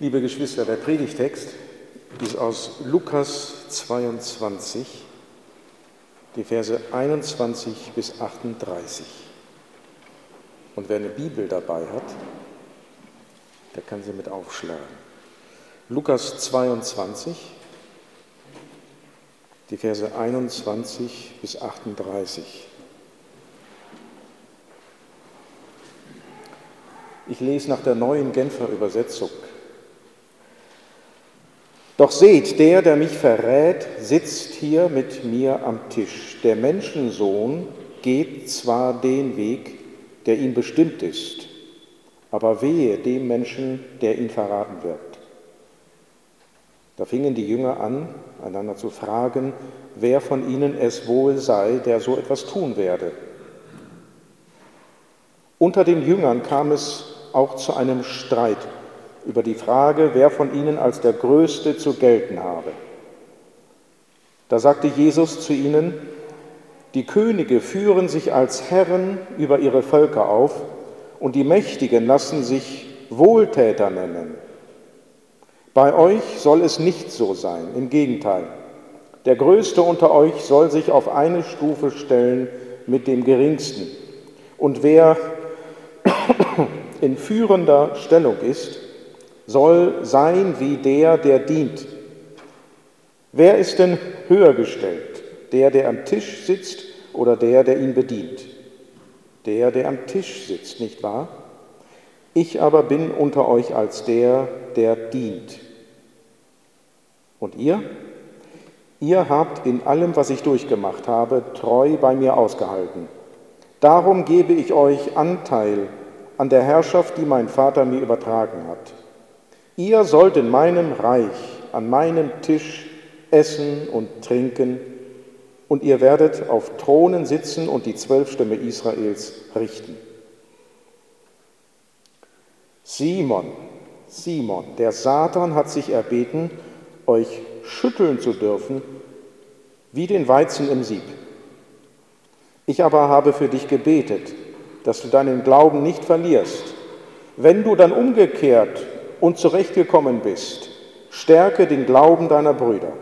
Liebe Geschwister, der Predigtext ist aus Lukas 22, die Verse 21 bis 38. Und wer eine Bibel dabei hat, der kann sie mit aufschlagen. Lukas 22, die Verse 21 bis 38. Ich lese nach der neuen Genfer Übersetzung. Doch seht, der, der mich verrät, sitzt hier mit mir am Tisch. Der Menschensohn geht zwar den Weg, der ihm bestimmt ist, aber wehe dem Menschen, der ihn verraten wird. Da fingen die Jünger an, einander zu fragen, wer von ihnen es wohl sei, der so etwas tun werde. Unter den Jüngern kam es auch zu einem Streit über die Frage, wer von ihnen als der Größte zu gelten habe. Da sagte Jesus zu ihnen, die Könige führen sich als Herren über ihre Völker auf und die Mächtigen lassen sich Wohltäter nennen. Bei euch soll es nicht so sein, im Gegenteil. Der Größte unter euch soll sich auf eine Stufe stellen mit dem Geringsten. Und wer in führender Stellung ist, soll sein wie der, der dient. Wer ist denn höher gestellt? Der, der am Tisch sitzt oder der, der ihn bedient? Der, der am Tisch sitzt, nicht wahr? Ich aber bin unter euch als der, der dient. Und ihr? Ihr habt in allem, was ich durchgemacht habe, treu bei mir ausgehalten. Darum gebe ich euch Anteil an der Herrschaft, die mein Vater mir übertragen hat. Ihr sollt in meinem Reich an meinem Tisch essen und trinken, und ihr werdet auf Thronen sitzen und die zwölf Stämme Israels richten. Simon, Simon, der Satan hat sich erbeten, euch schütteln zu dürfen, wie den Weizen im Sieb. Ich aber habe für dich gebetet, dass du deinen Glauben nicht verlierst. Wenn du dann umgekehrt und zurechtgekommen bist, stärke den Glauben deiner Brüder.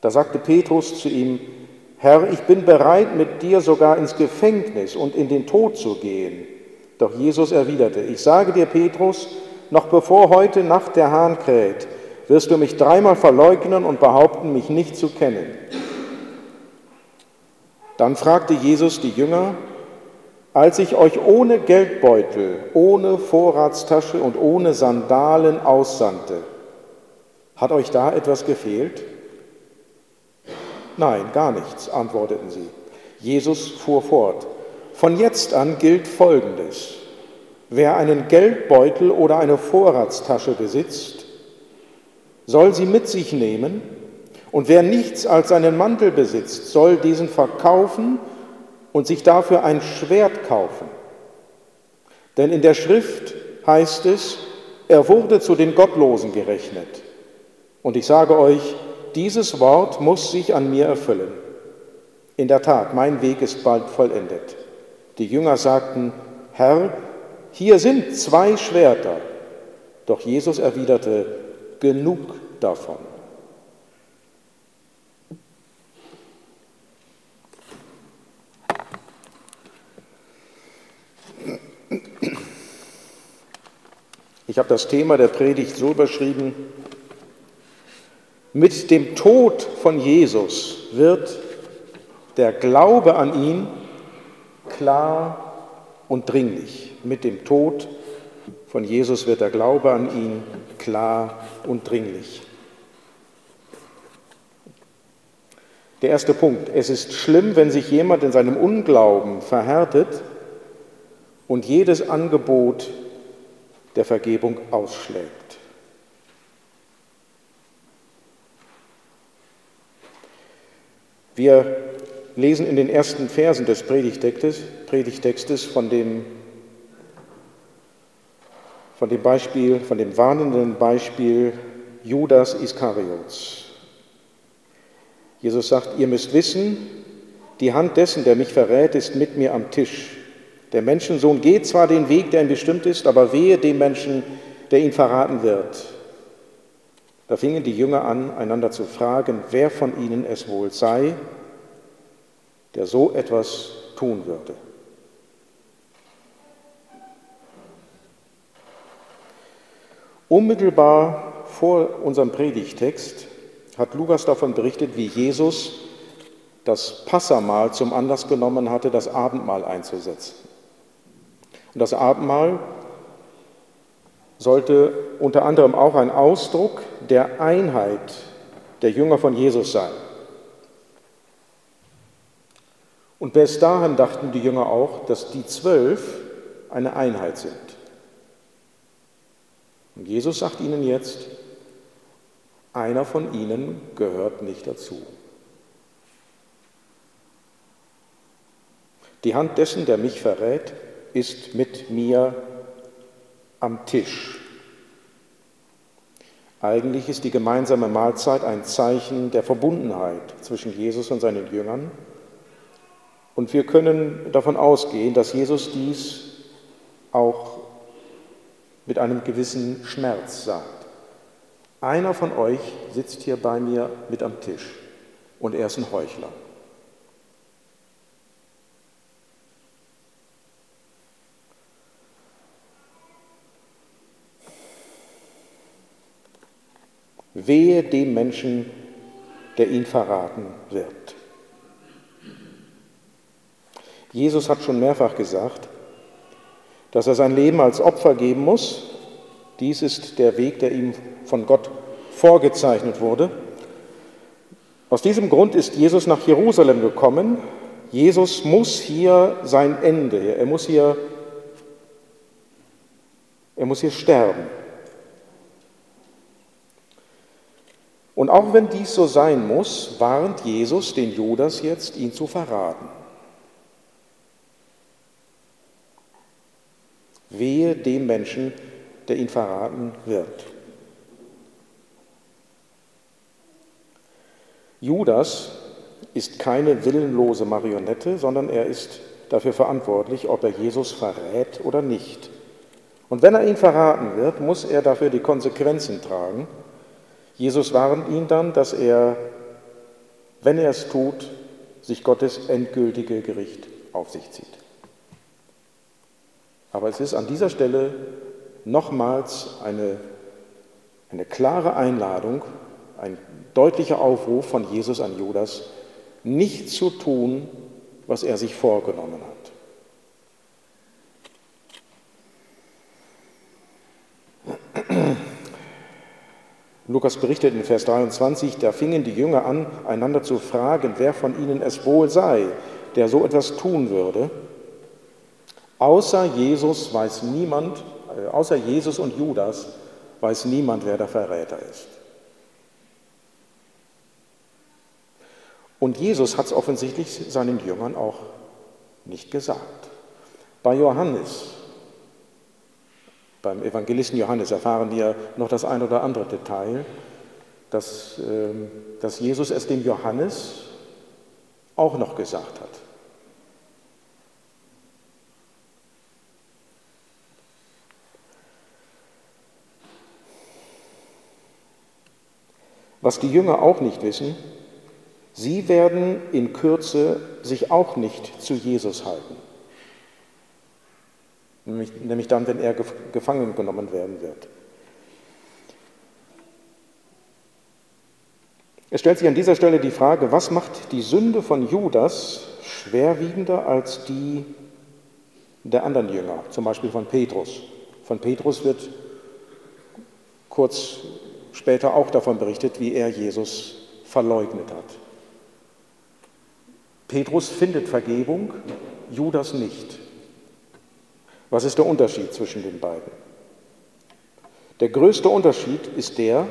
Da sagte Petrus zu ihm, Herr, ich bin bereit, mit dir sogar ins Gefängnis und in den Tod zu gehen. Doch Jesus erwiderte, ich sage dir, Petrus, noch bevor heute Nacht der Hahn kräht, wirst du mich dreimal verleugnen und behaupten, mich nicht zu kennen. Dann fragte Jesus die Jünger, als ich euch ohne Geldbeutel, ohne Vorratstasche und ohne Sandalen aussandte, hat euch da etwas gefehlt? Nein, gar nichts, antworteten sie. Jesus fuhr fort. Von jetzt an gilt Folgendes. Wer einen Geldbeutel oder eine Vorratstasche besitzt, soll sie mit sich nehmen, und wer nichts als seinen Mantel besitzt, soll diesen verkaufen und sich dafür ein Schwert kaufen. Denn in der Schrift heißt es, er wurde zu den Gottlosen gerechnet. Und ich sage euch, dieses Wort muss sich an mir erfüllen. In der Tat, mein Weg ist bald vollendet. Die Jünger sagten, Herr, hier sind zwei Schwerter. Doch Jesus erwiderte, genug davon. Ich habe das Thema der Predigt so überschrieben, mit dem Tod von Jesus wird der Glaube an ihn klar und dringlich. Mit dem Tod von Jesus wird der Glaube an ihn klar und dringlich. Der erste Punkt. Es ist schlimm, wenn sich jemand in seinem Unglauben verhärtet und jedes Angebot der Vergebung ausschlägt. Wir lesen in den ersten Versen des Predigtextes, Predigtextes von dem, von dem Beispiel, von dem warnenden Beispiel Judas Iskariots. Jesus sagt, ihr müsst wissen, die Hand dessen, der mich verrät, ist mit mir am Tisch. Der Menschensohn geht zwar den Weg, der ihm bestimmt ist, aber wehe dem Menschen, der ihn verraten wird. Da fingen die Jünger an, einander zu fragen, wer von ihnen es wohl sei, der so etwas tun würde. Unmittelbar vor unserem Predigtext hat Lukas davon berichtet, wie Jesus das Passamahl zum Anlass genommen hatte, das Abendmahl einzusetzen. Und das Abendmahl sollte unter anderem auch ein Ausdruck der Einheit der Jünger von Jesus sein. Und bis dahin dachten die Jünger auch, dass die zwölf eine Einheit sind. Und Jesus sagt ihnen jetzt, einer von ihnen gehört nicht dazu. Die Hand dessen, der mich verrät, ist mit mir am Tisch. Eigentlich ist die gemeinsame Mahlzeit ein Zeichen der Verbundenheit zwischen Jesus und seinen Jüngern. Und wir können davon ausgehen, dass Jesus dies auch mit einem gewissen Schmerz sagt. Einer von euch sitzt hier bei mir mit am Tisch und er ist ein Heuchler. Wehe dem Menschen, der ihn verraten wird. Jesus hat schon mehrfach gesagt, dass er sein Leben als Opfer geben muss. Dies ist der Weg, der ihm von Gott vorgezeichnet wurde. Aus diesem Grund ist Jesus nach Jerusalem gekommen. Jesus muss hier sein Ende, er muss hier, er muss hier sterben. Und auch wenn dies so sein muss, warnt Jesus den Judas jetzt, ihn zu verraten. Wehe dem Menschen, der ihn verraten wird. Judas ist keine willenlose Marionette, sondern er ist dafür verantwortlich, ob er Jesus verrät oder nicht. Und wenn er ihn verraten wird, muss er dafür die Konsequenzen tragen. Jesus warnt ihn dann, dass er, wenn er es tut, sich Gottes endgültige Gericht auf sich zieht. Aber es ist an dieser Stelle nochmals eine, eine klare Einladung, ein deutlicher Aufruf von Jesus an Judas, nicht zu tun, was er sich vorgenommen hat. Lukas berichtet in Vers 23, da fingen die Jünger an, einander zu fragen, wer von ihnen es wohl sei, der so etwas tun würde. Außer Jesus weiß niemand, äh, außer Jesus und Judas weiß niemand, wer der Verräter ist. Und Jesus hat es offensichtlich seinen Jüngern auch nicht gesagt. Bei Johannes beim Evangelisten Johannes erfahren wir noch das ein oder andere Detail, dass, ähm, dass Jesus es dem Johannes auch noch gesagt hat. Was die Jünger auch nicht wissen, sie werden in Kürze sich auch nicht zu Jesus halten nämlich, nämlich dann, wenn er gefangen genommen werden wird. Es stellt sich an dieser Stelle die Frage, was macht die Sünde von Judas schwerwiegender als die der anderen Jünger, zum Beispiel von Petrus. Von Petrus wird kurz später auch davon berichtet, wie er Jesus verleugnet hat. Petrus findet Vergebung, Judas nicht. Was ist der Unterschied zwischen den beiden? Der größte Unterschied ist der,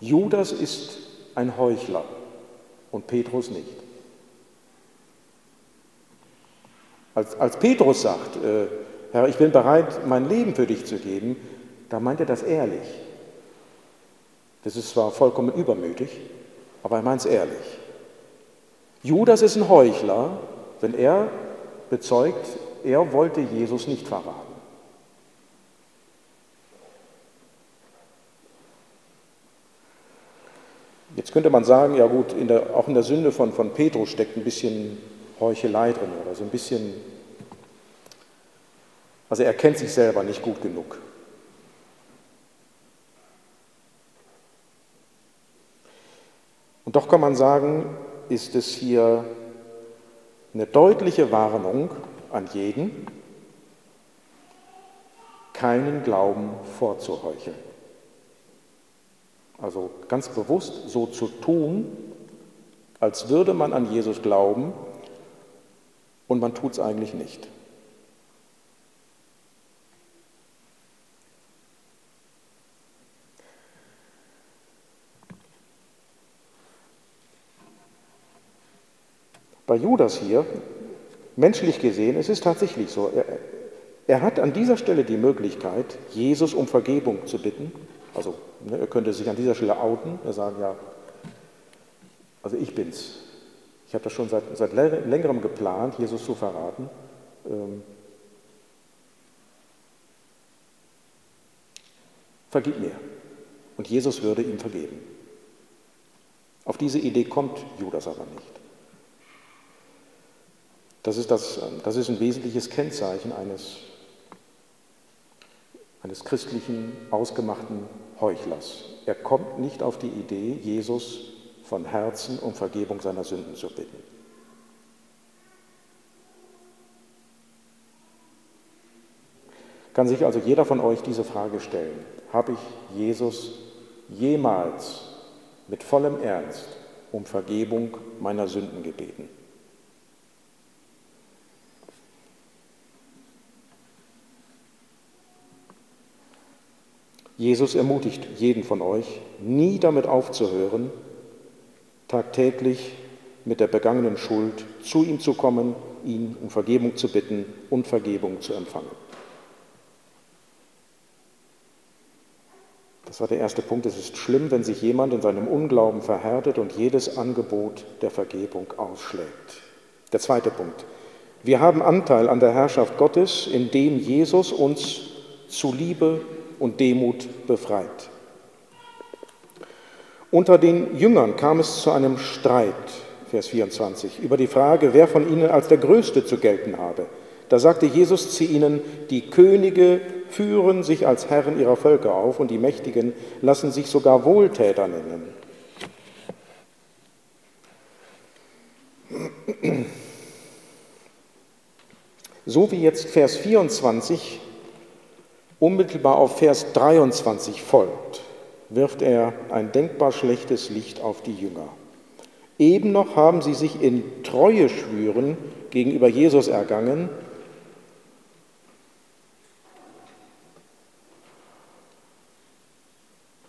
Judas ist ein Heuchler und Petrus nicht. Als, als Petrus sagt, äh, Herr, ich bin bereit, mein Leben für dich zu geben, da meint er das ehrlich. Das ist zwar vollkommen übermütig, aber er meint es ehrlich. Judas ist ein Heuchler, wenn er bezeugt, er wollte Jesus nicht verraten. Jetzt könnte man sagen, ja gut, in der, auch in der Sünde von, von Petrus steckt ein bisschen Heuchelei drin oder so ein bisschen, also er kennt sich selber nicht gut genug. Und doch kann man sagen, ist es hier eine deutliche Warnung an jeden, keinen Glauben vorzuheucheln. Also ganz bewusst so zu tun, als würde man an Jesus glauben und man tut es eigentlich nicht. Bei Judas hier, menschlich gesehen, es ist tatsächlich so, er, er hat an dieser Stelle die Möglichkeit, Jesus um Vergebung zu bitten. Also ne, er könnte sich an dieser Stelle outen, er sagen, ja, also ich bin's. Ich habe das schon seit, seit längerem geplant, Jesus zu verraten. Ähm, vergib mir. Und Jesus würde ihm vergeben. Auf diese Idee kommt Judas aber nicht. Das ist, das, das ist ein wesentliches Kennzeichen eines, eines christlichen, ausgemachten Heuchlers. Er kommt nicht auf die Idee, Jesus von Herzen um Vergebung seiner Sünden zu bitten. Kann sich also jeder von euch diese Frage stellen, habe ich Jesus jemals mit vollem Ernst um Vergebung meiner Sünden gebeten? Jesus ermutigt jeden von euch, nie damit aufzuhören, tagtäglich mit der begangenen Schuld zu ihm zu kommen, ihn um Vergebung zu bitten und Vergebung zu empfangen. Das war der erste Punkt. Es ist schlimm, wenn sich jemand in seinem Unglauben verhärtet und jedes Angebot der Vergebung ausschlägt. Der zweite Punkt. Wir haben Anteil an der Herrschaft Gottes, indem Jesus uns zu Liebe und Demut befreit. Unter den Jüngern kam es zu einem Streit, Vers 24, über die Frage, wer von ihnen als der Größte zu gelten habe. Da sagte Jesus zu ihnen, die Könige führen sich als Herren ihrer Völker auf und die Mächtigen lassen sich sogar Wohltäter nennen. So wie jetzt Vers 24 unmittelbar auf Vers 23 folgt, wirft er ein denkbar schlechtes Licht auf die Jünger. Eben noch haben sie sich in Treue schwüren gegenüber Jesus ergangen.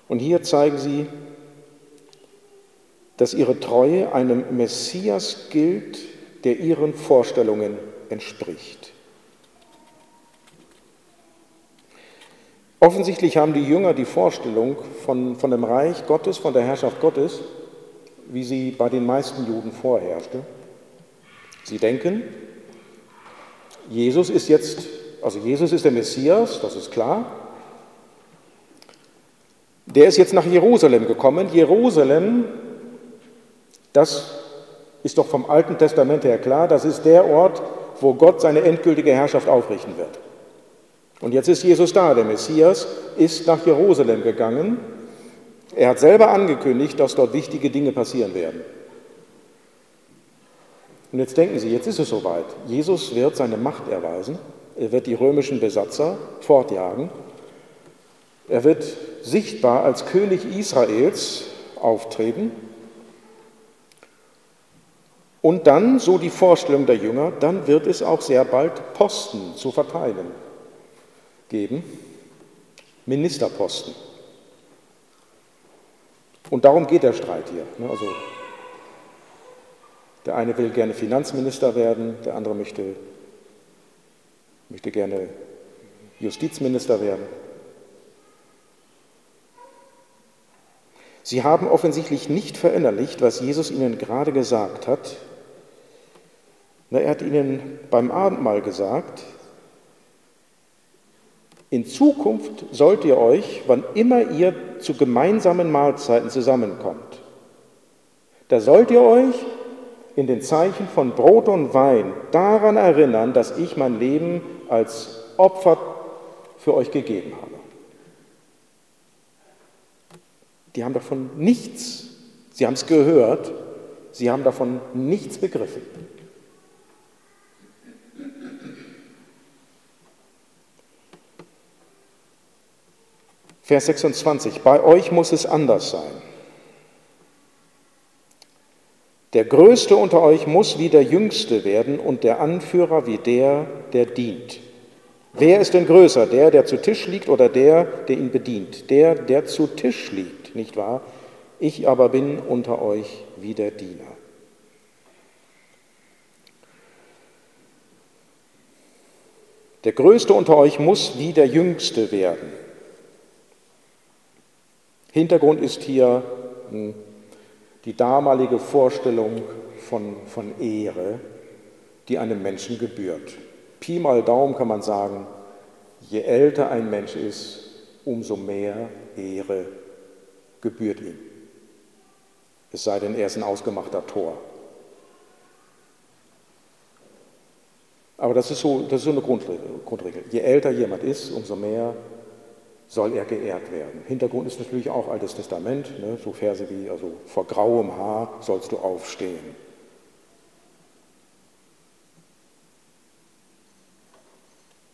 Und hier zeigen sie, dass ihre Treue einem Messias gilt, der ihren Vorstellungen entspricht. Offensichtlich haben die Jünger die Vorstellung von, von dem Reich Gottes, von der Herrschaft Gottes, wie sie bei den meisten Juden vorherrschte. Sie denken, Jesus ist jetzt, also Jesus ist der Messias, das ist klar. Der ist jetzt nach Jerusalem gekommen. Jerusalem, das ist doch vom Alten Testament her klar, das ist der Ort, wo Gott seine endgültige Herrschaft aufrichten wird. Und jetzt ist Jesus da, der Messias ist nach Jerusalem gegangen. Er hat selber angekündigt, dass dort wichtige Dinge passieren werden. Und jetzt denken Sie, jetzt ist es soweit. Jesus wird seine Macht erweisen. Er wird die römischen Besatzer fortjagen. Er wird sichtbar als König Israels auftreten. Und dann, so die Vorstellung der Jünger, dann wird es auch sehr bald Posten zu verteilen geben, Ministerposten. Und darum geht der Streit hier. Ne? Also der eine will gerne Finanzminister werden, der andere möchte, möchte gerne Justizminister werden. Sie haben offensichtlich nicht verinnerlicht, was Jesus ihnen gerade gesagt hat. Er hat ihnen beim Abendmahl gesagt, in Zukunft sollt ihr euch, wann immer ihr zu gemeinsamen Mahlzeiten zusammenkommt, Da sollt ihr euch in den Zeichen von Brot und Wein daran erinnern, dass ich mein Leben als Opfer für euch gegeben habe. Die haben davon nichts, sie haben es gehört, sie haben davon nichts begriffen. Vers 26, bei euch muss es anders sein. Der Größte unter euch muss wie der Jüngste werden und der Anführer wie der, der dient. Wer ist denn größer, der, der zu Tisch liegt oder der, der ihn bedient? Der, der zu Tisch liegt, nicht wahr? Ich aber bin unter euch wie der Diener. Der Größte unter euch muss wie der Jüngste werden. Hintergrund ist hier hm, die damalige Vorstellung von, von Ehre, die einem Menschen gebührt. Pi mal Daumen kann man sagen, je älter ein Mensch ist, umso mehr Ehre gebührt ihm. Es sei denn, er ist ein ausgemachter Tor. Aber das ist so, das ist so eine Grundregel. Je älter jemand ist, umso mehr soll er geehrt werden. Hintergrund ist natürlich auch Altes Testament, ne, so Verse wie, also vor grauem Haar sollst du aufstehen.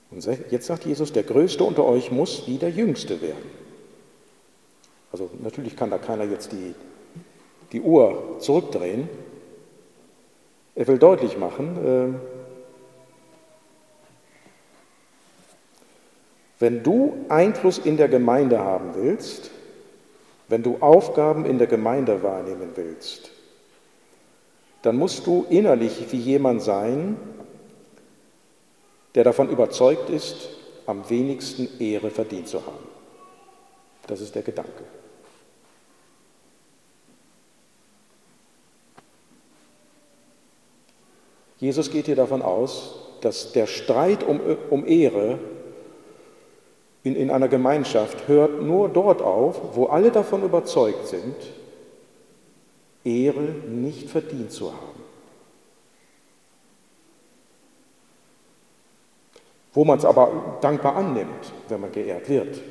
Und jetzt sagt Jesus, der Größte unter euch muss wie der Jüngste werden. Also natürlich kann da keiner jetzt die, die Uhr zurückdrehen. Er will deutlich machen, äh, Wenn du Einfluss in der Gemeinde haben willst, wenn du Aufgaben in der Gemeinde wahrnehmen willst, dann musst du innerlich wie jemand sein, der davon überzeugt ist, am wenigsten Ehre verdient zu haben. Das ist der Gedanke. Jesus geht hier davon aus, dass der Streit um, um Ehre in, in einer Gemeinschaft hört nur dort auf, wo alle davon überzeugt sind, Ehre nicht verdient zu haben. Wo man es aber dankbar annimmt, wenn man geehrt wird,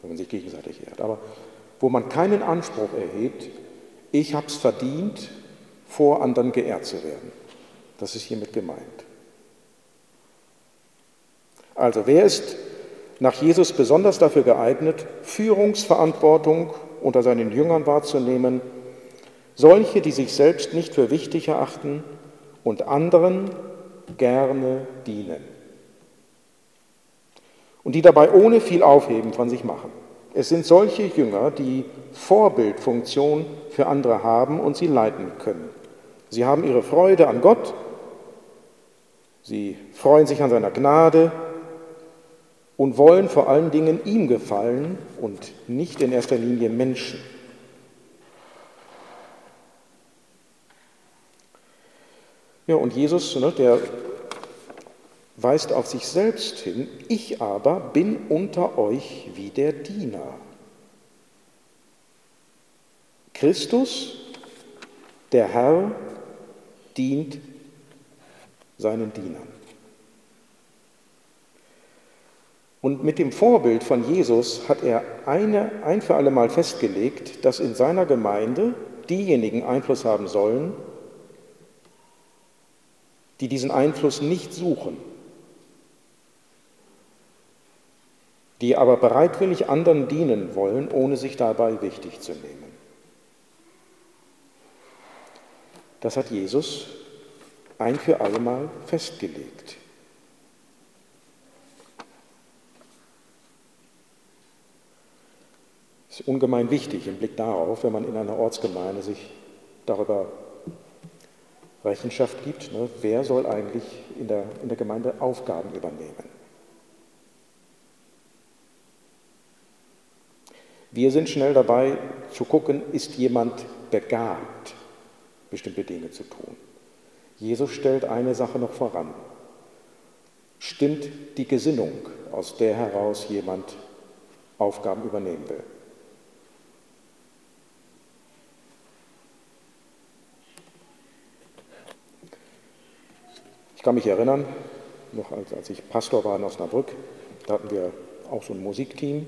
wenn man sich gegenseitig ehrt. Aber wo man keinen Anspruch erhebt, ich habe es verdient, vor anderen geehrt zu werden. Das ist hiermit gemeint. Also wer ist nach Jesus besonders dafür geeignet, Führungsverantwortung unter seinen Jüngern wahrzunehmen, solche, die sich selbst nicht für wichtig erachten und anderen gerne dienen. Und die dabei ohne viel Aufheben von sich machen. Es sind solche Jünger, die Vorbildfunktion für andere haben und sie leiten können. Sie haben ihre Freude an Gott, sie freuen sich an seiner Gnade, und wollen vor allen Dingen ihm gefallen und nicht in erster Linie Menschen. Ja, und Jesus, ne, der weist auf sich selbst hin, ich aber bin unter euch wie der Diener. Christus, der Herr, dient seinen Dienern. Und mit dem Vorbild von Jesus hat er eine, ein für alle Mal festgelegt, dass in seiner Gemeinde diejenigen Einfluss haben sollen, die diesen Einfluss nicht suchen, die aber bereitwillig anderen dienen wollen, ohne sich dabei wichtig zu nehmen. Das hat Jesus ein für alle Mal festgelegt. Das ist ungemein wichtig im Blick darauf, wenn man in einer Ortsgemeinde sich darüber Rechenschaft gibt, ne, wer soll eigentlich in der, in der Gemeinde Aufgaben übernehmen. Wir sind schnell dabei zu gucken, ist jemand begabt, bestimmte Dinge zu tun. Jesus stellt eine Sache noch voran. Stimmt die Gesinnung, aus der heraus jemand Aufgaben übernehmen will? Ich kann mich erinnern, noch als, als ich Pastor war in Osnabrück, da hatten wir auch so ein Musikteam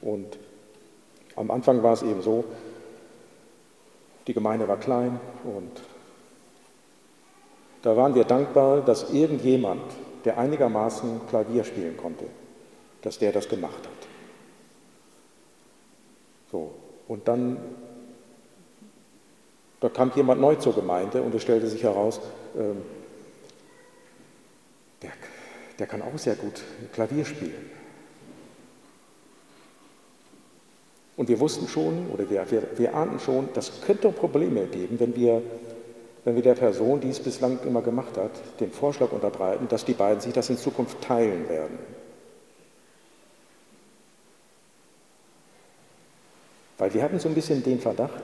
und am Anfang war es eben so, die Gemeinde war klein und da waren wir dankbar, dass irgendjemand, der einigermaßen Klavier spielen konnte, dass der das gemacht hat. So, und dann da kam jemand neu zur Gemeinde und es stellte sich heraus, ähm, der, der kann auch sehr gut Klavier spielen. Und wir wussten schon, oder wir, wir, wir ahnten schon, das könnte Probleme geben, wenn wir, wenn wir der Person, die es bislang immer gemacht hat, den Vorschlag unterbreiten, dass die beiden sich das in Zukunft teilen werden. Weil wir hatten so ein bisschen den Verdacht,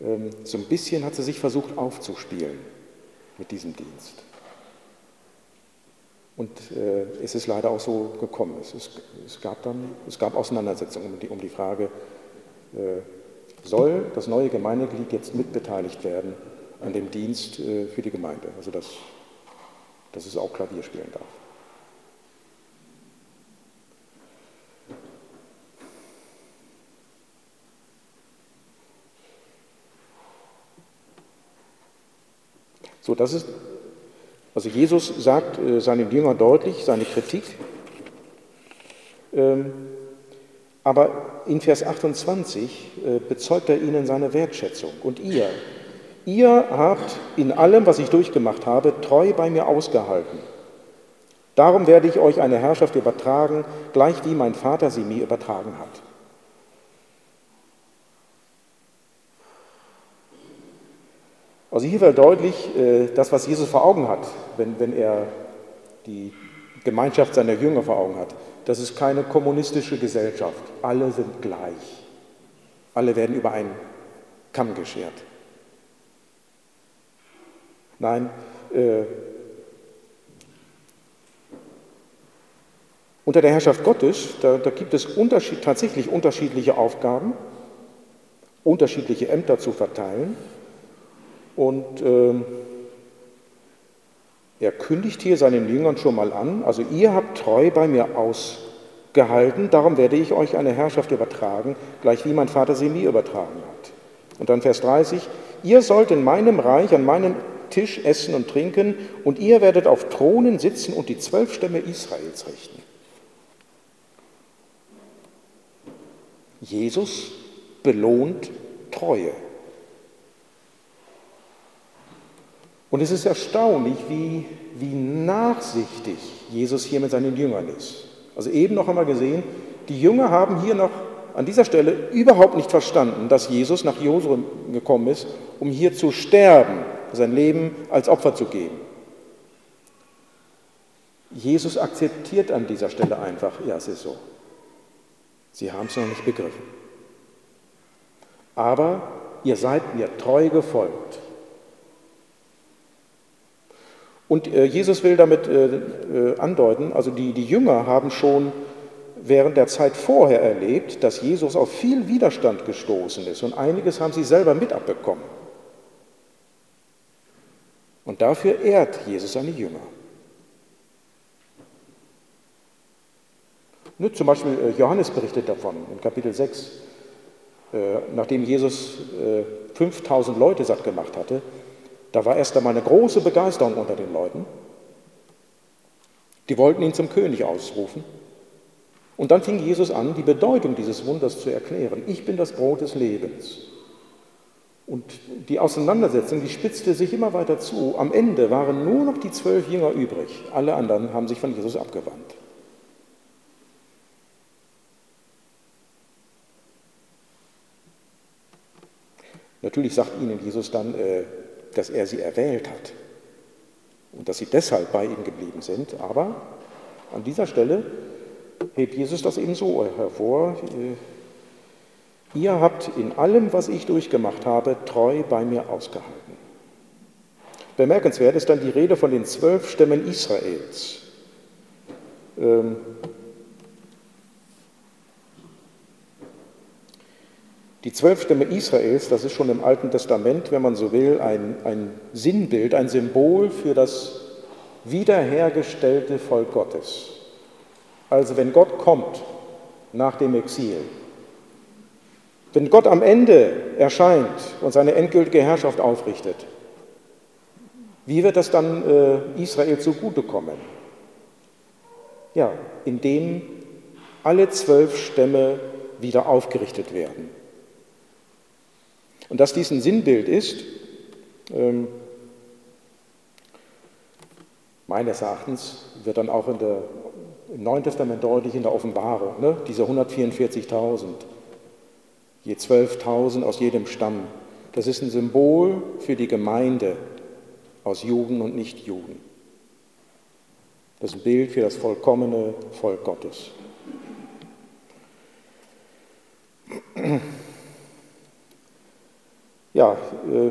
ähm, so ein bisschen hat sie sich versucht aufzuspielen mit diesem Dienst. Und äh, es ist leider auch so gekommen. Es, ist, es, gab dann es gab Auseinandersetzungen um die, um die Frage, äh, soll das neue Gemeindeglied jetzt mitbeteiligt werden an dem Dienst äh, für die Gemeinde, also dass, dass es auch Klavier spielen darf. So, das ist, also Jesus sagt äh, seinen Jüngern deutlich seine Kritik, ähm, aber in Vers 28 äh, bezeugt er ihnen seine Wertschätzung. Und ihr, ihr habt in allem, was ich durchgemacht habe, treu bei mir ausgehalten. Darum werde ich euch eine Herrschaft übertragen, gleich wie mein Vater sie mir übertragen hat. Also hier wird deutlich, äh, das, was Jesus vor Augen hat, wenn, wenn er die Gemeinschaft seiner Jünger vor Augen hat, das ist keine kommunistische Gesellschaft. Alle sind gleich. Alle werden über einen Kamm geschert. Nein, äh, unter der Herrschaft Gottes, da, da gibt es unterschied, tatsächlich unterschiedliche Aufgaben, unterschiedliche Ämter zu verteilen. Und äh, er kündigt hier seinen Jüngern schon mal an, also ihr habt treu bei mir ausgehalten, darum werde ich euch eine Herrschaft übertragen, gleich wie mein Vater sie mir übertragen hat. Und dann Vers 30, ihr sollt in meinem Reich an meinem Tisch essen und trinken, und ihr werdet auf Thronen sitzen und die zwölf Stämme Israels richten. Jesus belohnt Treue. Und es ist erstaunlich, wie, wie nachsichtig Jesus hier mit seinen Jüngern ist. Also eben noch einmal gesehen, die Jünger haben hier noch an dieser Stelle überhaupt nicht verstanden, dass Jesus nach Josua gekommen ist, um hier zu sterben, sein Leben als Opfer zu geben. Jesus akzeptiert an dieser Stelle einfach, ja, es ist so. Sie haben es noch nicht begriffen. Aber ihr seid mir treu gefolgt. Und äh, Jesus will damit äh, äh, andeuten, also die, die Jünger haben schon während der Zeit vorher erlebt, dass Jesus auf viel Widerstand gestoßen ist und einiges haben sie selber mit abbekommen. Und dafür ehrt Jesus seine Jünger. Ne, zum Beispiel Johannes berichtet davon in Kapitel 6, nachdem Jesus 5000 Leute satt gemacht hatte, da war erst einmal eine große Begeisterung unter den Leuten. Die wollten ihn zum König ausrufen. Und dann fing Jesus an, die Bedeutung dieses Wunders zu erklären. Ich bin das Brot des Lebens. Und die Auseinandersetzung, die spitzte sich immer weiter zu. Am Ende waren nur noch die zwölf Jünger übrig. Alle anderen haben sich von Jesus abgewandt. Natürlich sagt ihnen Jesus dann, äh, dass er sie erwählt hat und dass sie deshalb bei ihm geblieben sind. Aber an dieser Stelle hebt Jesus das eben so hervor. Äh, ihr habt in allem, was ich durchgemacht habe, treu bei mir ausgehalten. Bemerkenswert ist dann die Rede von den zwölf Stämmen Israels. Die zwölf Stämme Israels, das ist schon im Alten Testament, wenn man so will, ein, ein Sinnbild, ein Symbol für das wiederhergestellte Volk Gottes. Also wenn Gott kommt nach dem Exil, wenn Gott am Ende erscheint und seine endgültige Herrschaft aufrichtet, wie wird das dann äh, Israel zugutekommen? Ja, indem alle zwölf Stämme wieder aufgerichtet werden. Und dass dies ein Sinnbild ist, ähm, meines Erachtens wird dann auch der, im Neuen Testament deutlich in der Offenbarung, ne? diese 144.000, je 12.000 aus jedem Stamm. Das ist ein Symbol für die Gemeinde aus Juden und Nichtjuden. Das ist ein Bild für das vollkommene Volk Gottes. Ja, äh,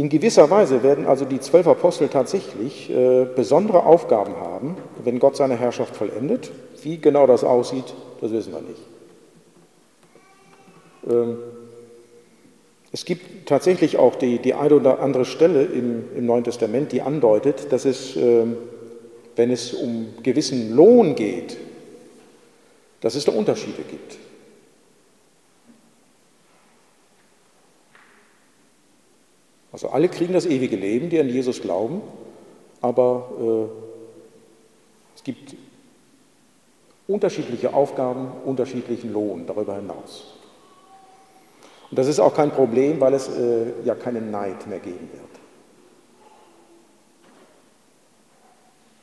in gewisser Weise werden also die zwölf Apostel tatsächlich äh, besondere Aufgaben haben, wenn Gott seine Herrschaft vollendet. Wie genau das aussieht, das wissen wir nicht. Ähm, es gibt tatsächlich auch die, die eine oder andere Stelle im, im Neuen Testament, die andeutet, dass es, ähm, wenn es um gewissen Lohn geht, dass es da Unterschiede gibt. Also alle kriegen das ewige Leben, die an Jesus glauben, aber äh, es gibt unterschiedliche Aufgaben, unterschiedlichen Lohn darüber hinaus. Und das ist auch kein Problem, weil es äh, ja keinen Neid mehr geben wird.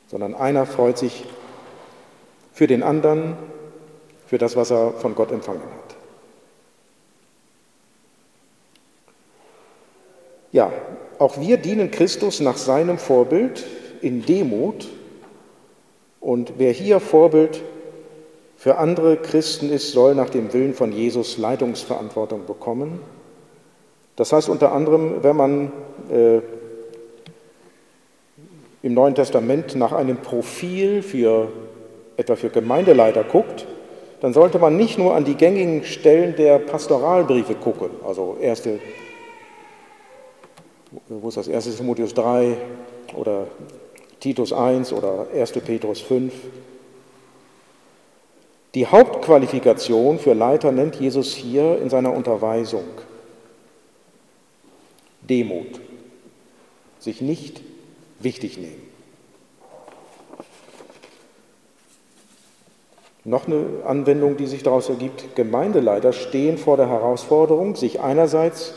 Sondern einer freut sich für den anderen, für das, was er von Gott empfangen hat. Ja, auch wir dienen Christus nach seinem Vorbild in Demut. Und wer hier Vorbild für andere Christen ist, soll nach dem Willen von Jesus Leitungsverantwortung bekommen. Das heißt unter anderem, wenn man äh, im Neuen Testament nach einem Profil für etwa für Gemeindeleiter guckt, dann sollte man nicht nur an die gängigen Stellen der Pastoralbriefe gucken, also erste wo ist das? 1. Timotheus 3 oder Titus 1 oder 1. Petrus 5. Die Hauptqualifikation für Leiter nennt Jesus hier in seiner Unterweisung Demut, sich nicht wichtig nehmen. Noch eine Anwendung, die sich daraus ergibt, Gemeindeleiter stehen vor der Herausforderung, sich einerseits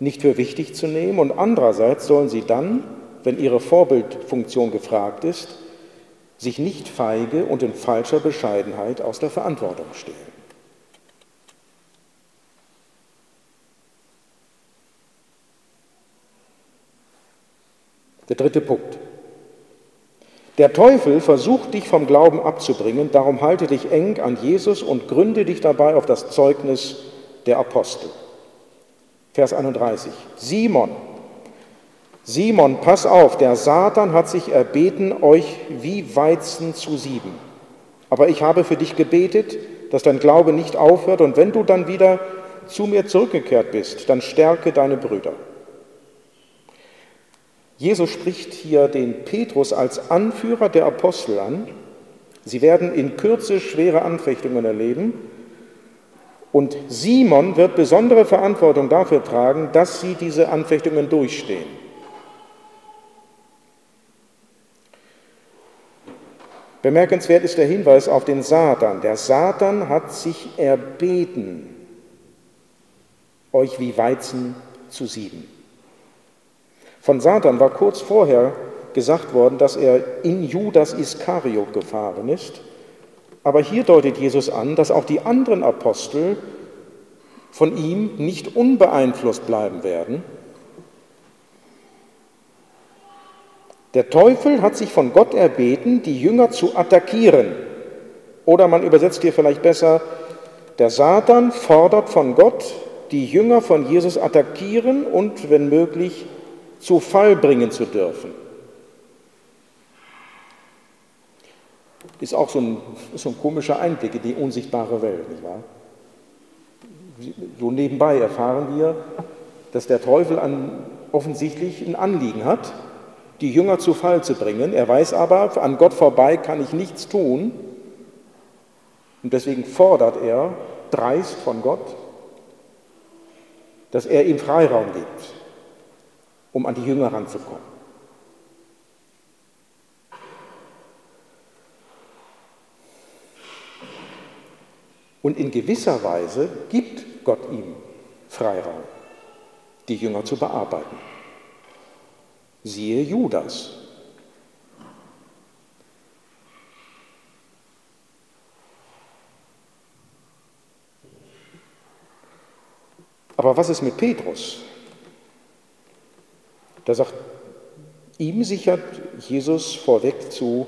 nicht für wichtig zu nehmen und andererseits sollen sie dann, wenn ihre Vorbildfunktion gefragt ist, sich nicht feige und in falscher Bescheidenheit aus der Verantwortung stehlen. Der dritte Punkt. Der Teufel versucht dich vom Glauben abzubringen, darum halte dich eng an Jesus und gründe dich dabei auf das Zeugnis der Apostel. Vers 31. Simon, Simon, pass auf, der Satan hat sich erbeten, euch wie Weizen zu sieben. Aber ich habe für dich gebetet, dass dein Glaube nicht aufhört und wenn du dann wieder zu mir zurückgekehrt bist, dann stärke deine Brüder. Jesus spricht hier den Petrus als Anführer der Apostel an. Sie werden in Kürze schwere Anfechtungen erleben und Simon wird besondere Verantwortung dafür tragen, dass sie diese Anfechtungen durchstehen. Bemerkenswert ist der Hinweis auf den Satan. Der Satan hat sich erbeten, euch wie Weizen zu sieben. Von Satan war kurz vorher gesagt worden, dass er in Judas Iskariot gefahren ist aber hier deutet Jesus an, dass auch die anderen Apostel von ihm nicht unbeeinflusst bleiben werden. Der Teufel hat sich von Gott erbeten, die Jünger zu attackieren. Oder man übersetzt hier vielleicht besser, der Satan fordert von Gott, die Jünger von Jesus attackieren und, wenn möglich, zu Fall bringen zu dürfen. Ist auch so ein, so ein komischer Einblick in die unsichtbare Welt, nicht wahr? So nebenbei erfahren wir, dass der Teufel an, offensichtlich ein Anliegen hat, die Jünger zu Fall zu bringen. Er weiß aber, an Gott vorbei kann ich nichts tun. Und deswegen fordert er dreist von Gott, dass er ihm Freiraum gibt, um an die Jünger ranzukommen. Und in gewisser Weise gibt Gott ihm Freiraum, die Jünger zu bearbeiten. Siehe Judas. Aber was ist mit Petrus? Da sagt, ihm sichert Jesus vorweg zu,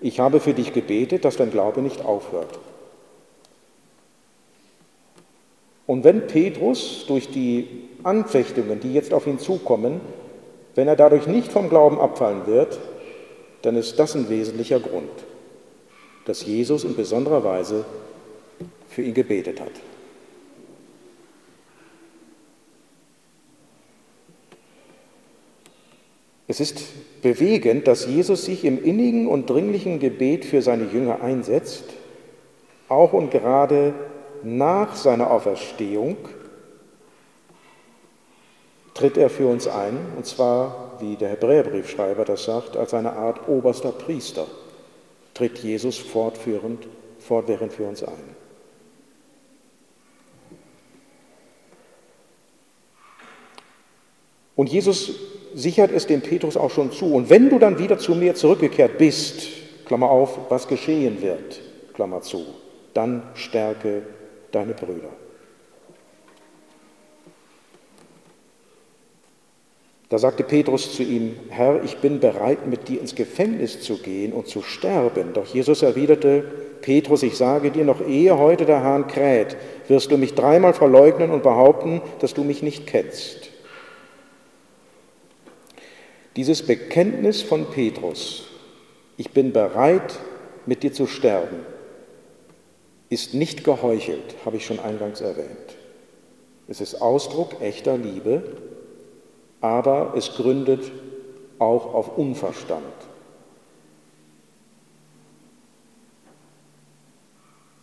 ich habe für dich gebetet, dass dein Glaube nicht aufhört. Und wenn Petrus durch die Anfechtungen, die jetzt auf ihn zukommen, wenn er dadurch nicht vom Glauben abfallen wird, dann ist das ein wesentlicher Grund, dass Jesus in besonderer Weise für ihn gebetet hat. Es ist bewegend, dass Jesus sich im innigen und dringlichen Gebet für seine Jünger einsetzt, auch und gerade nach seiner Auferstehung tritt er für uns ein, und zwar, wie der Hebräerbriefschreiber das sagt, als eine Art oberster Priester tritt Jesus fortführend, fortwährend für uns ein. Und Jesus sichert es dem Petrus auch schon zu. Und wenn du dann wieder zu mir zurückgekehrt bist, Klammer auf, was geschehen wird, Klammer zu, dann stärke deine Brüder. Da sagte Petrus zu ihm, Herr, ich bin bereit, mit dir ins Gefängnis zu gehen und zu sterben. Doch Jesus erwiderte, Petrus, ich sage dir, noch ehe heute der Hahn kräht, wirst du mich dreimal verleugnen und behaupten, dass du mich nicht kennst. Dieses Bekenntnis von Petrus, ich bin bereit, mit dir zu sterben, ist nicht geheuchelt, habe ich schon eingangs erwähnt. Es ist Ausdruck echter Liebe aber es gründet auch auf Unverstand.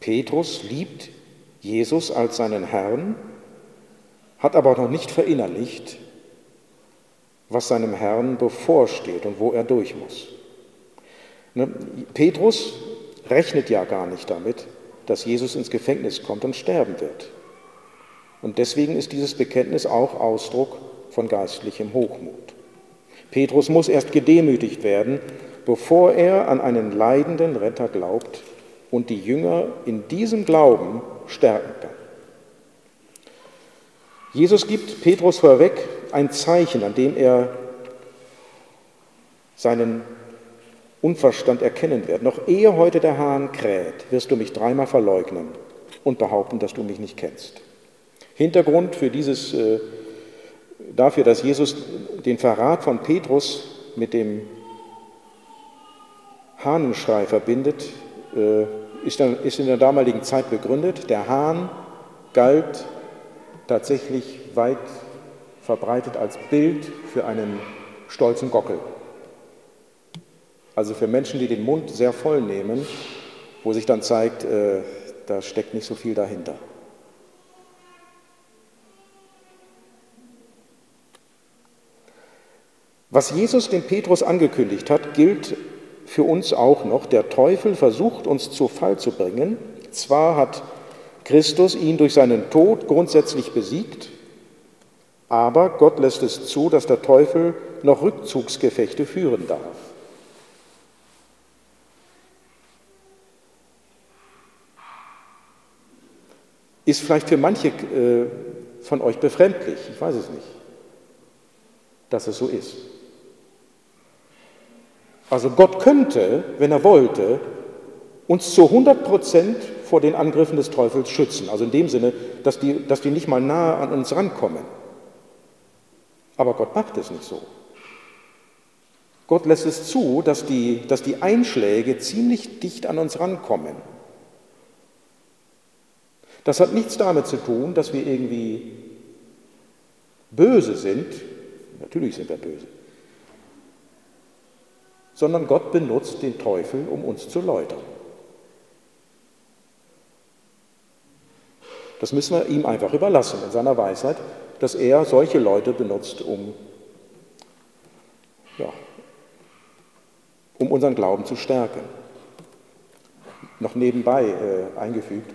Petrus liebt Jesus als seinen Herrn, hat aber noch nicht verinnerlicht, was seinem Herrn bevorsteht und wo er durch muss. Ne, Petrus rechnet ja gar nicht damit, dass Jesus ins Gefängnis kommt und sterben wird. Und deswegen ist dieses Bekenntnis auch Ausdruck von geistlichem Hochmut. Petrus muss erst gedemütigt werden, bevor er an einen leidenden Retter glaubt und die Jünger in diesem Glauben stärken kann. Jesus gibt Petrus vorweg ein Zeichen, an dem er seinen Unverstand erkennen wird. Noch ehe heute der Hahn kräht, wirst du mich dreimal verleugnen und behaupten, dass du mich nicht kennst. Hintergrund für dieses äh, dafür, dass Jesus den Verrat von Petrus mit dem Hahnenschrei verbindet, äh, ist in der damaligen Zeit begründet. Der Hahn galt tatsächlich weit verbreitet als Bild für einen stolzen Gockel. Also für Menschen, die den Mund sehr voll nehmen, wo sich dann zeigt, äh, da steckt nicht so viel dahinter. Was Jesus dem Petrus angekündigt hat, gilt für uns auch noch. Der Teufel versucht uns zu Fall zu bringen. Zwar hat Christus ihn durch seinen Tod grundsätzlich besiegt, aber Gott lässt es zu, dass der Teufel noch Rückzugsgefechte führen darf. Ist vielleicht für manche äh, von euch befremdlich, ich weiß es nicht, dass es so ist. Also Gott könnte, wenn er wollte, uns zu 100 Prozent vor den Angriffen des Teufels schützen. Also in dem Sinne, dass die, dass die nicht mal nahe an uns rankommen. Aber Gott macht es nicht so. Gott lässt es zu, dass die, dass die Einschläge ziemlich dicht an uns rankommen. Das hat nichts damit zu tun, dass wir irgendwie böse sind. Natürlich sind wir böse. sondern Gott benutzt den Teufel, um uns zu läutern. Das müssen wir ihm einfach überlassen in seiner Weisheit, dass er solche Leute benutzt, um, ja, um unseren Glauben zu stärken. Noch nebenbei äh, eingefügt.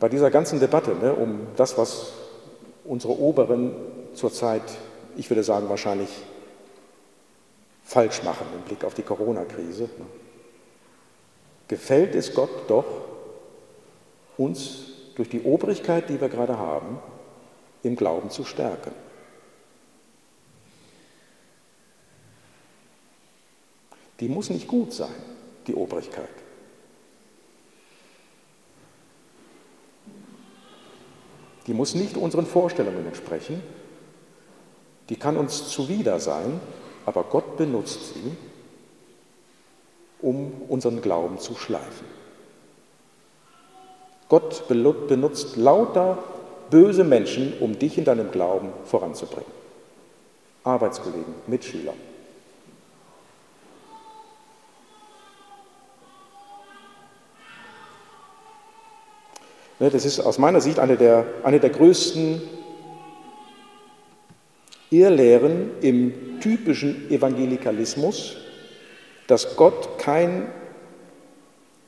Bei dieser ganzen Debatte ne, um das, was unsere Oberen zurzeit, ich würde sagen, wahrscheinlich falsch machen im Blick auf die Corona-Krise, ne, gefällt es Gott doch, uns durch die Obrigkeit, die wir gerade haben, im Glauben zu stärken. Die muss nicht gut sein, die Obrigkeit. Die muss nicht unseren Vorstellungen entsprechen. Die kann uns zuwider sein, aber Gott benutzt sie, um unseren Glauben zu schleifen. Gott benutzt lauter böse Menschen, um dich in deinem Glauben voranzubringen. Arbeitskollegen, Mitschüler. Das ist aus meiner Sicht eine der, eine der größten Irrlehren im typischen Evangelikalismus, dass Gott kein,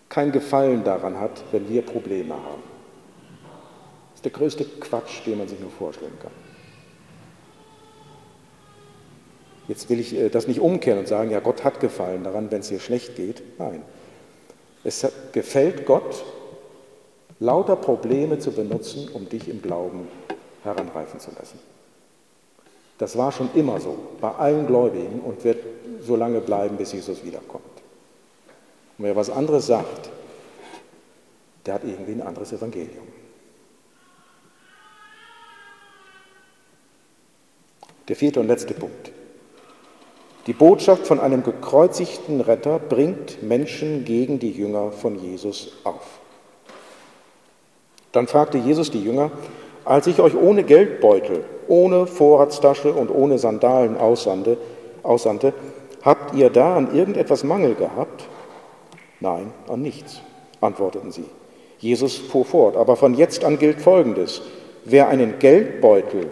kein Gefallen daran hat, wenn wir Probleme haben. Das ist der größte Quatsch, den man sich nur vorstellen kann. Jetzt will ich äh, das nicht umkehren und sagen, ja, Gott hat Gefallen daran, wenn es dir schlecht geht. Nein. Es gefällt Gott, lauter Probleme zu benutzen, um dich im Glauben heranreifen zu lassen. Das war schon immer so, bei allen Gläubigen und wird so lange bleiben, bis Jesus wiederkommt. Und wer was anderes sagt, der hat irgendwie ein anderes Evangelium. Der vierte und letzte Punkt. Die Botschaft von einem gekreuzigten Retter bringt Menschen gegen die Jünger von Jesus auf. Dann fragte Jesus die Jünger, als ich euch ohne Geldbeutel, ohne Vorratstasche und ohne Sandalen aussandte, aussandte, habt ihr da an irgendetwas Mangel gehabt? Nein, an nichts, antworteten sie. Jesus fuhr fort, aber von jetzt an gilt Folgendes. Wer einen Geldbeutel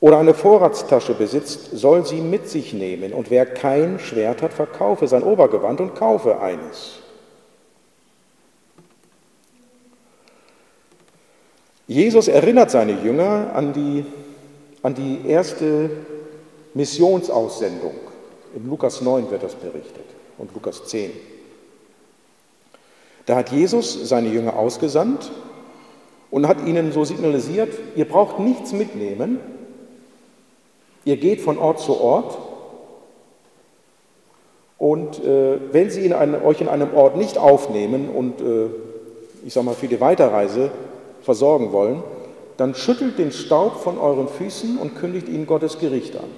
oder eine Vorratstasche besitzt, soll sie mit sich nehmen, und wer kein Schwert hat, verkaufe sein Obergewand und kaufe eines. Jesus erinnert seine Jünger an die, an die erste Missionsaussendung. In Lukas 9 wird das berichtet und Lukas 10. Da hat Jesus seine Jünger ausgesandt und hat ihnen so signalisiert, ihr braucht nichts mitnehmen, ihr geht von Ort zu Ort und äh, wenn sie in einen, euch in einem Ort nicht aufnehmen und äh, ich sage mal für die Weiterreise versorgen wollen, dann schüttelt den Staub von euren Füßen und kündigt ihnen Gottes Gericht an.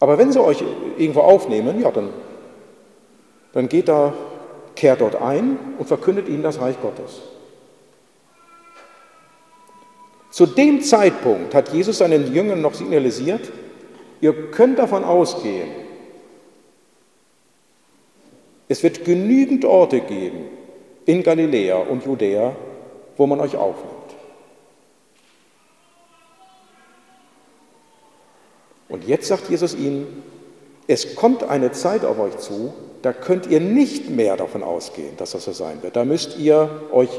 Aber wenn sie euch irgendwo aufnehmen, ja, dann, dann geht da, kehrt dort ein und verkündet ihnen das Reich Gottes. Zu dem Zeitpunkt hat Jesus seinen Jüngern noch signalisiert, ihr könnt davon ausgehen, es wird genügend Orte geben in Galiläa und Judäa, wo man euch aufnimmt. Und jetzt sagt Jesus ihnen, es kommt eine Zeit auf euch zu, da könnt ihr nicht mehr davon ausgehen, dass das so sein wird. Da müsst ihr euch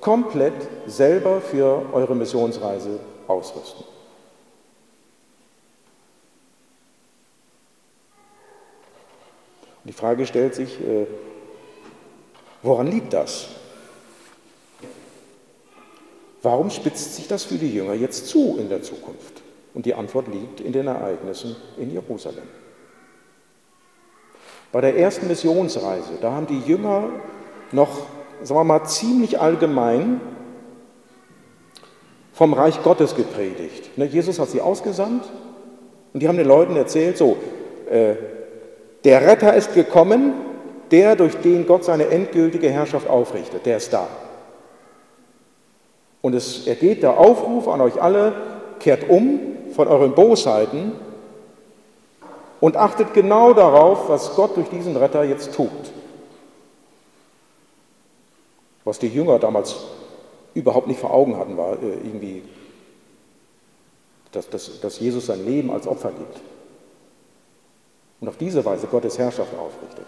komplett selber für eure Missionsreise ausrüsten. Die Frage stellt sich, äh, woran liegt das? Warum spitzt sich das für die Jünger jetzt zu in der Zukunft? Und die Antwort liegt in den Ereignissen in Jerusalem. Bei der ersten Missionsreise, da haben die Jünger noch, sagen wir mal, ziemlich allgemein vom Reich Gottes gepredigt. Ne, Jesus hat sie ausgesandt und die haben den Leuten erzählt, so, äh, der Retter ist gekommen, der, durch den Gott seine endgültige Herrschaft aufrichtet, der ist da. Und es ergeht der Aufruf an euch alle, kehrt um von euren Bosheiten und achtet genau darauf, was Gott durch diesen Retter jetzt tut. Was die Jünger damals überhaupt nicht vor Augen hatten, war äh, irgendwie, dass, dass, dass Jesus sein Leben als Opfer gibt und auf diese Weise Gottes Herrschaft aufrichtet.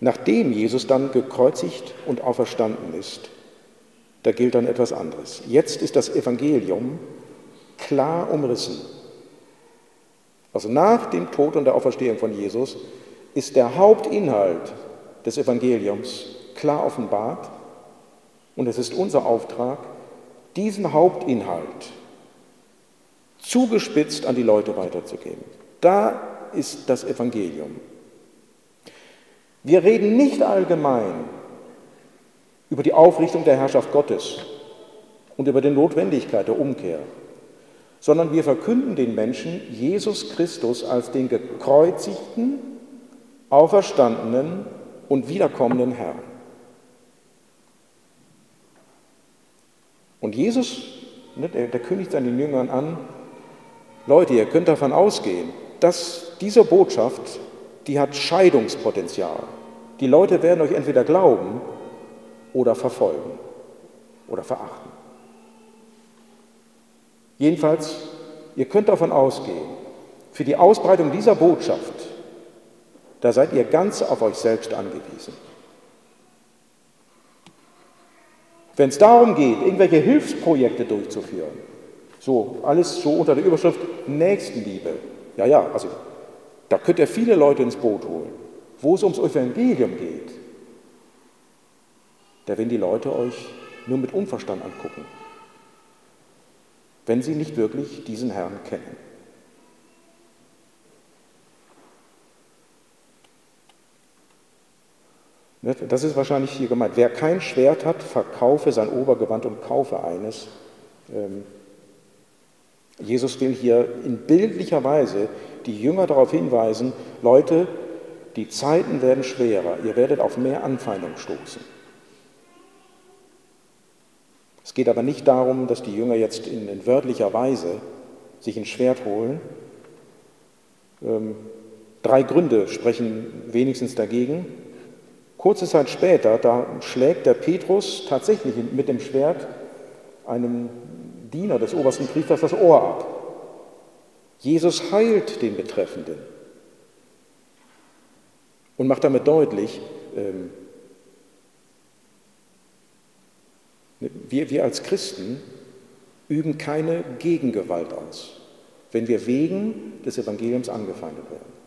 Nachdem Jesus dann gekreuzigt und auferstanden ist, da gilt dann etwas anderes. Jetzt ist das Evangelium klar umrissen. Also nach dem Tod und der Auferstehung von Jesus ist der Hauptinhalt des Evangeliums klar offenbart und es ist unser Auftrag, diesen Hauptinhalt zugespitzt an die Leute weiterzugeben. Da ist das Evangelium. Wir reden nicht allgemein über die Aufrichtung der Herrschaft Gottes und über die Notwendigkeit der Umkehr, sondern wir verkünden den Menschen Jesus Christus als den gekreuzigten, auferstandenen und wiederkommenden Herrn. Und Jesus, ne, der, der kündigt seinen Jüngern an, Leute, ihr könnt davon ausgehen, dass diese Botschaft, die hat Scheidungspotenzial. Die Leute werden euch entweder glauben oder verfolgen oder verachten. Jedenfalls, ihr könnt davon ausgehen, für die Ausbreitung dieser Botschaft, da seid ihr ganz auf euch selbst angewiesen. Wenn es darum geht, irgendwelche Hilfsprojekte durchzuführen, so alles so unter der Überschrift Nächstenliebe, ja, ja, also da könnt ihr viele Leute ins Boot holen. Wo es ums Evangelium geht, da werden die Leute euch nur mit Unverstand angucken, wenn sie nicht wirklich diesen Herrn kennen. Ne, das ist wahrscheinlich hier gemeint. Wer kein Schwert hat, verkaufe sein Obergewand und kaufe eines. Ähm, Jesus will hier in bildlicher Weise die Jünger darauf hinweisen, Leute, die Zeiten werden schwerer, ihr werdet auf mehr Anfeindung stoßen. Es geht aber nicht darum, dass die Jünger jetzt in, in wörtlicher Weise sich ein Schwert holen. Ähm, drei Gründe sprechen wenigstens dagegen. Kurze Zeit später, da schlägt der Petrus tatsächlich mit dem Schwert einem Diener des obersten Priesters das Ohr ab. Jesus heilt den Betreffenden und macht damit deutlich, ähm, wir, wir als Christen üben keine Gegengewalt aus, wenn wir wegen des Evangeliums angefeindet werden.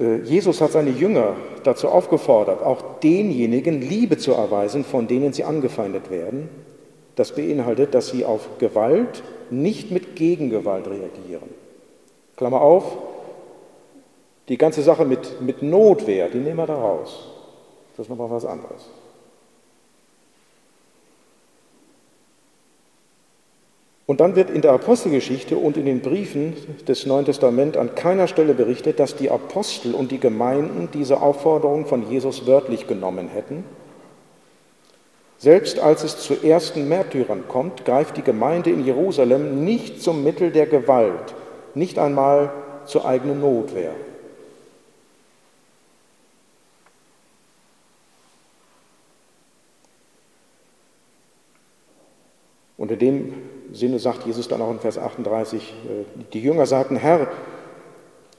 Äh, Jesus hat seine Jünger dazu aufgefordert, auch denjenigen Liebe zu erweisen, von denen sie angefeindet werden. Das beinhaltet, dass sie auf Gewalt nicht mit Gegengewalt reagieren. Klammer auf, die ganze Sache mit, mit Notwehr, die nehmen wir da raus. Das ist nochmal was anderes. Und dann wird in der Apostelgeschichte und in den Briefen des Neuen Testaments an keiner Stelle berichtet, dass die Apostel und die Gemeinden diese Aufforderung von Jesus wörtlich genommen hätten. Selbst als es zu ersten Märtyrern kommt, greift die Gemeinde in Jerusalem nicht zum Mittel der Gewalt, nicht einmal zur eigenen Notwehr. Und in dem Sinne sagt Jesus dann auch in Vers 38, äh, die Jünger sagten, Herr,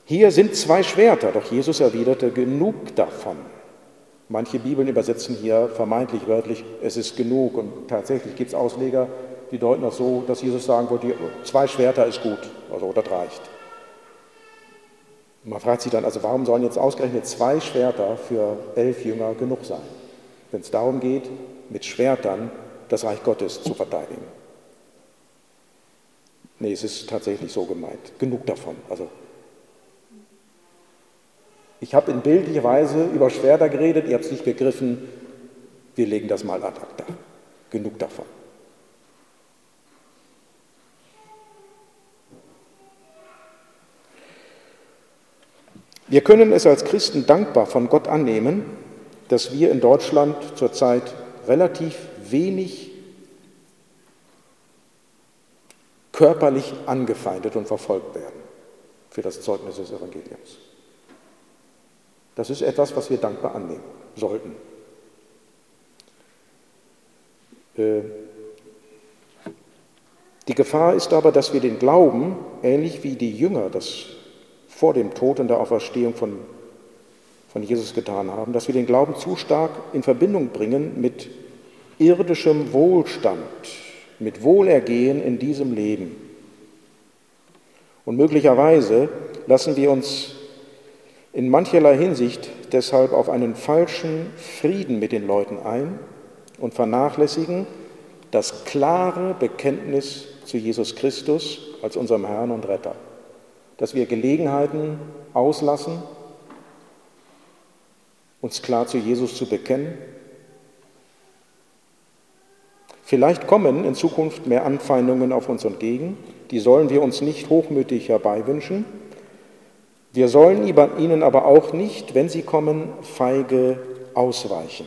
hier sind zwei Schwerter, doch Jesus erwiderte, genug davon. Manche Bibeln übersetzen hier vermeintlich wörtlich, es ist genug. Und tatsächlich gibt es Ausleger, die deuten das so, dass Jesus sagen wollte, zwei Schwerter ist gut, also das reicht. man fragt sich dann, also warum sollen jetzt ausgerechnet zwei Schwerter für elf Jünger genug sein, wenn es darum geht, mit Schwertern das Reich Gottes zu verteidigen? Nee, es ist tatsächlich so gemeint. Genug davon. Also ich habe in bildlicher Weise über Schwerter geredet, ihr habt es nicht begriffen. Wir legen das mal ad acta. Genug davon. Wir können es als Christen dankbar von Gott annehmen, dass wir in Deutschland zurzeit relativ wenig körperlich angefeindet und verfolgt werden für das Zeugnis des Evangeliums. Das ist etwas, was wir dankbar annehmen sollten. Äh, die Gefahr ist aber, dass wir den Glauben, ähnlich wie die Jünger das vor dem Tod und der Auferstehung von, von Jesus getan haben, dass wir den Glauben zu stark in Verbindung bringen mit irdischem Wohlstand, mit Wohlergehen in diesem Leben. Und möglicherweise lassen wir uns in mancherlei Hinsicht deshalb auf einen falschen Frieden mit den Leuten ein und vernachlässigen das klare Bekenntnis zu Jesus Christus als unserem Herrn und Retter. Dass wir Gelegenheiten auslassen, uns klar zu Jesus zu bekennen. Vielleicht kommen in Zukunft mehr Anfeindungen auf uns entgegen, die sollen wir uns nicht hochmütig herbeiwünschen. Wir sollen ihnen aber auch nicht, wenn sie kommen, feige ausweichen.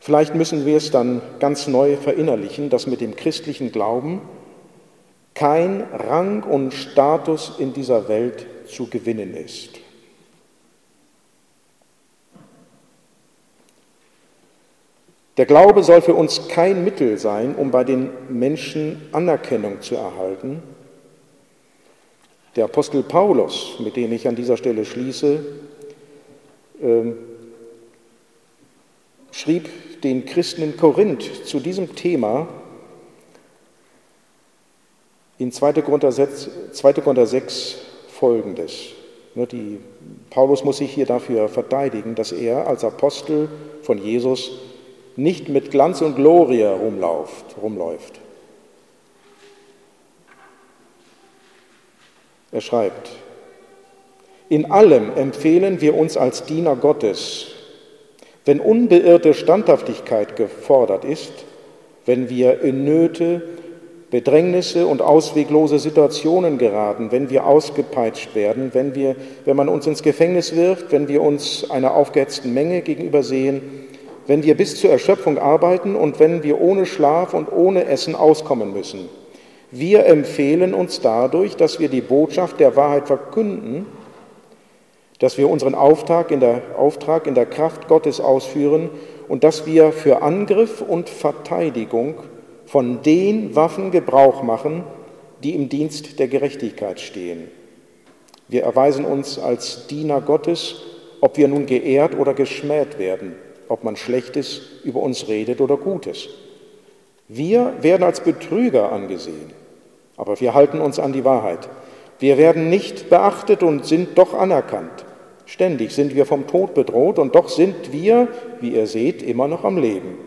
Vielleicht müssen wir es dann ganz neu verinnerlichen, dass mit dem christlichen Glauben kein Rang und Status in dieser Welt zu gewinnen ist. Der Glaube soll für uns kein Mittel sein, um bei den Menschen Anerkennung zu erhalten. Der Apostel Paulus, mit dem ich an dieser Stelle schließe, ähm, schrieb den Christen in Korinth zu diesem Thema in 2. Korinther 6, 2. Korinther 6 folgendes. Die, Paulus muss sich hier dafür verteidigen, dass er als Apostel von Jesus nicht mit Glanz und Gloria rumläuft. rumläuft. Er schreibt, in allem empfehlen wir uns als Diener Gottes, wenn unbeirrte Standhaftigkeit gefordert ist, wenn wir in Nöte, Bedrängnisse und ausweglose Situationen geraten, wenn wir ausgepeitscht werden, wenn, wir, wenn man uns ins Gefängnis wirft, wenn wir uns einer aufgehetzten Menge gegenübersehen, wenn wir bis zur Erschöpfung arbeiten und wenn wir ohne Schlaf und ohne Essen auskommen müssen. Wir empfehlen uns dadurch, dass wir die Botschaft der Wahrheit verkünden, dass wir unseren Auftrag in der, Auftrag in der Kraft Gottes ausführen und dass wir für Angriff und Verteidigung von den Waffen Gebrauch machen, die im Dienst der Gerechtigkeit stehen. Wir erweisen uns als Diener Gottes, ob wir nun geehrt oder geschmäht werden, ob man Schlechtes über uns redet oder Gutes. Wir werden als Betrüger angesehen, aber wir halten uns an die Wahrheit. Wir werden nicht beachtet und sind doch anerkannt. Ständig sind wir vom Tod bedroht und doch sind wir, wie ihr seht, immer noch am Leben.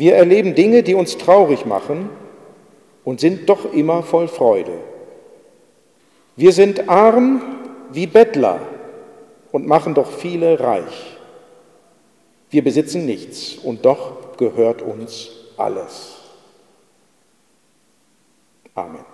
Wir erleben Dinge, die uns traurig machen und sind doch immer voll Freude. Wir sind arm wie Bettler und machen doch viele reich. Wir besitzen nichts und doch gehört uns alles. Amen.